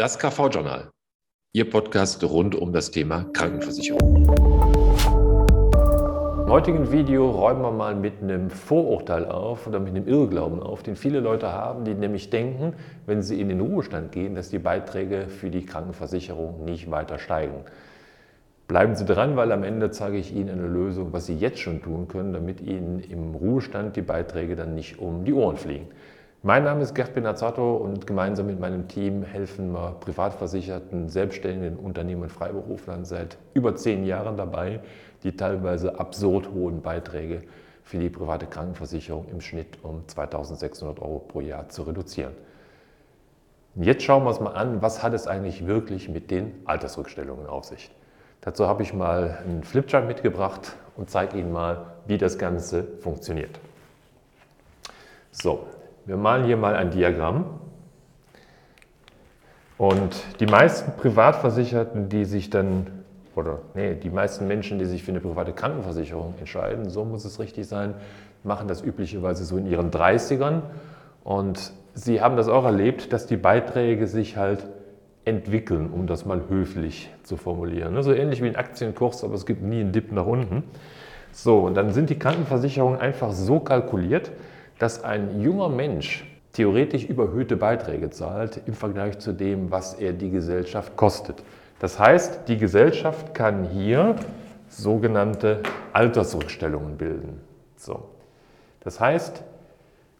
Das KV-Journal, Ihr Podcast rund um das Thema Krankenversicherung. Im heutigen Video räumen wir mal mit einem Vorurteil auf oder mit einem Irrglauben auf, den viele Leute haben, die nämlich denken, wenn sie in den Ruhestand gehen, dass die Beiträge für die Krankenversicherung nicht weiter steigen. Bleiben Sie dran, weil am Ende zeige ich Ihnen eine Lösung, was Sie jetzt schon tun können, damit Ihnen im Ruhestand die Beiträge dann nicht um die Ohren fliegen. Mein Name ist Gerd Benazzato und gemeinsam mit meinem Team helfen wir privatversicherten, selbstständigen Unternehmen und Freiberuflern seit über zehn Jahren dabei, die teilweise absurd hohen Beiträge für die private Krankenversicherung im Schnitt um 2600 Euro pro Jahr zu reduzieren. Jetzt schauen wir uns mal an, was hat es eigentlich wirklich mit den Altersrückstellungen auf sich. Dazu habe ich mal einen Flipchart mitgebracht und zeige Ihnen mal, wie das Ganze funktioniert. So, wir malen hier mal ein Diagramm. Und die meisten Privatversicherten, die sich dann, oder nee, die meisten Menschen, die sich für eine private Krankenversicherung entscheiden, so muss es richtig sein, machen das üblicherweise so in ihren 30ern. Und sie haben das auch erlebt, dass die Beiträge sich halt entwickeln, um das mal höflich zu formulieren. So ähnlich wie ein Aktienkurs, aber es gibt nie einen Dip nach unten. So, und dann sind die Krankenversicherungen einfach so kalkuliert, dass ein junger Mensch theoretisch überhöhte Beiträge zahlt im Vergleich zu dem, was er die Gesellschaft kostet. Das heißt, die Gesellschaft kann hier sogenannte Altersrückstellungen bilden. So. Das heißt,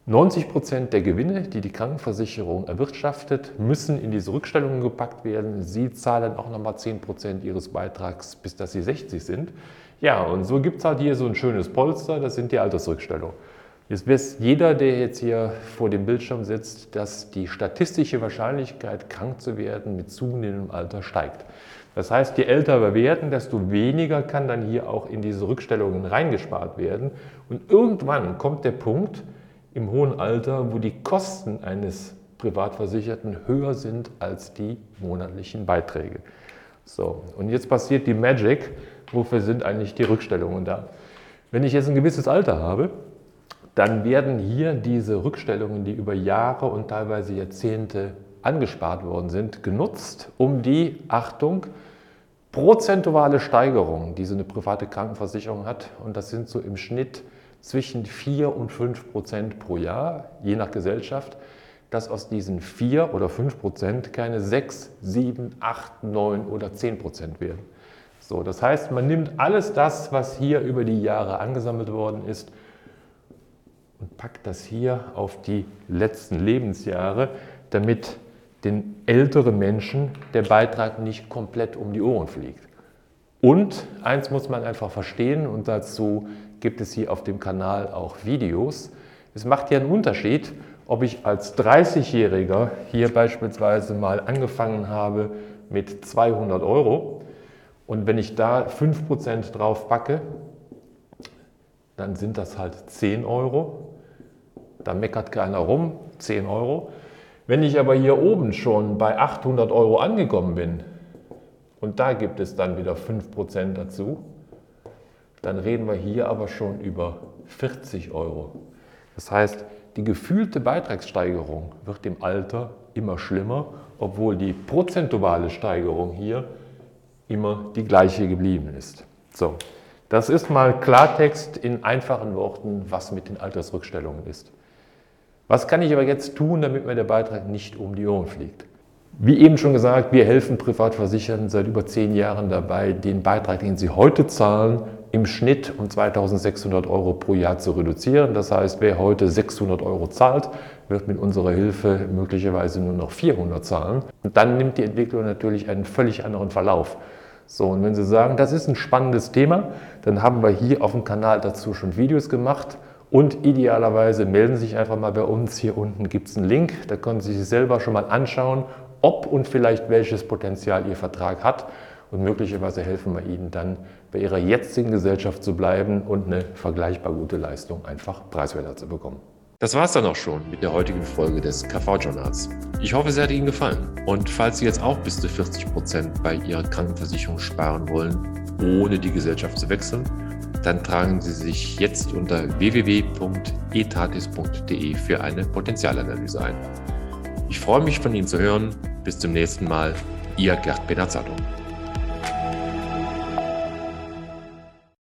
90 Prozent der Gewinne, die die Krankenversicherung erwirtschaftet, müssen in diese Rückstellungen gepackt werden. Sie zahlen auch nochmal 10 Prozent ihres Beitrags, bis dass sie 60 sind. Ja, und so gibt es halt hier so ein schönes Polster, das sind die Altersrückstellungen. Jetzt weiß jeder, der jetzt hier vor dem Bildschirm sitzt, dass die statistische Wahrscheinlichkeit, krank zu werden, mit zunehmendem Alter steigt. Das heißt, je älter wir werden, desto weniger kann dann hier auch in diese Rückstellungen reingespart werden. Und irgendwann kommt der Punkt im hohen Alter, wo die Kosten eines Privatversicherten höher sind als die monatlichen Beiträge. So, und jetzt passiert die Magic. Wofür sind eigentlich die Rückstellungen da? Wenn ich jetzt ein gewisses Alter habe, dann werden hier diese Rückstellungen, die über Jahre und teilweise Jahrzehnte angespart worden sind, genutzt, um die, Achtung, prozentuale Steigerung, die so eine private Krankenversicherung hat, und das sind so im Schnitt zwischen 4 und 5 Prozent pro Jahr, je nach Gesellschaft, dass aus diesen 4 oder 5 Prozent keine 6, 7, 8, 9 oder 10 Prozent werden. So, das heißt, man nimmt alles das, was hier über die Jahre angesammelt worden ist, und packt das hier auf die letzten Lebensjahre, damit den älteren Menschen der Beitrag nicht komplett um die Ohren fliegt. Und eins muss man einfach verstehen und dazu gibt es hier auf dem Kanal auch Videos. Es macht ja einen Unterschied, ob ich als 30-Jähriger hier beispielsweise mal angefangen habe mit 200 Euro und wenn ich da 5% drauf packe, dann sind das halt 10 Euro da meckert keiner rum, 10 Euro. Wenn ich aber hier oben schon bei 800 Euro angekommen bin und da gibt es dann wieder 5% dazu, dann reden wir hier aber schon über 40 Euro. Das heißt, die gefühlte Beitragssteigerung wird im Alter immer schlimmer, obwohl die prozentuale Steigerung hier immer die gleiche geblieben ist. So, das ist mal Klartext in einfachen Worten, was mit den Altersrückstellungen ist. Was kann ich aber jetzt tun, damit mir der Beitrag nicht um die Ohren fliegt? Wie eben schon gesagt, wir helfen Privatversicherten seit über zehn Jahren dabei, den Beitrag, den sie heute zahlen, im Schnitt um 2600 Euro pro Jahr zu reduzieren. Das heißt, wer heute 600 Euro zahlt, wird mit unserer Hilfe möglicherweise nur noch 400 zahlen. Und dann nimmt die Entwicklung natürlich einen völlig anderen Verlauf. So, und wenn Sie sagen, das ist ein spannendes Thema, dann haben wir hier auf dem Kanal dazu schon Videos gemacht. Und idealerweise melden Sie sich einfach mal bei uns. Hier unten gibt es einen Link, da können Sie sich selber schon mal anschauen, ob und vielleicht welches Potenzial Ihr Vertrag hat. Und möglicherweise helfen wir Ihnen dann, bei Ihrer jetzigen Gesellschaft zu bleiben und eine vergleichbar gute Leistung einfach preiswerter zu bekommen. Das war es dann auch schon mit der heutigen Folge des KV-Journals. Ich hoffe, es hat Ihnen gefallen. Und falls Sie jetzt auch bis zu 40 Prozent bei Ihrer Krankenversicherung sparen wollen, ohne die Gesellschaft zu wechseln, dann tragen Sie sich jetzt unter www.etatis.de für eine Potenzialanalyse ein. Ich freue mich von Ihnen zu hören Bis zum nächsten Mal, Ihr Gerd Benazzato.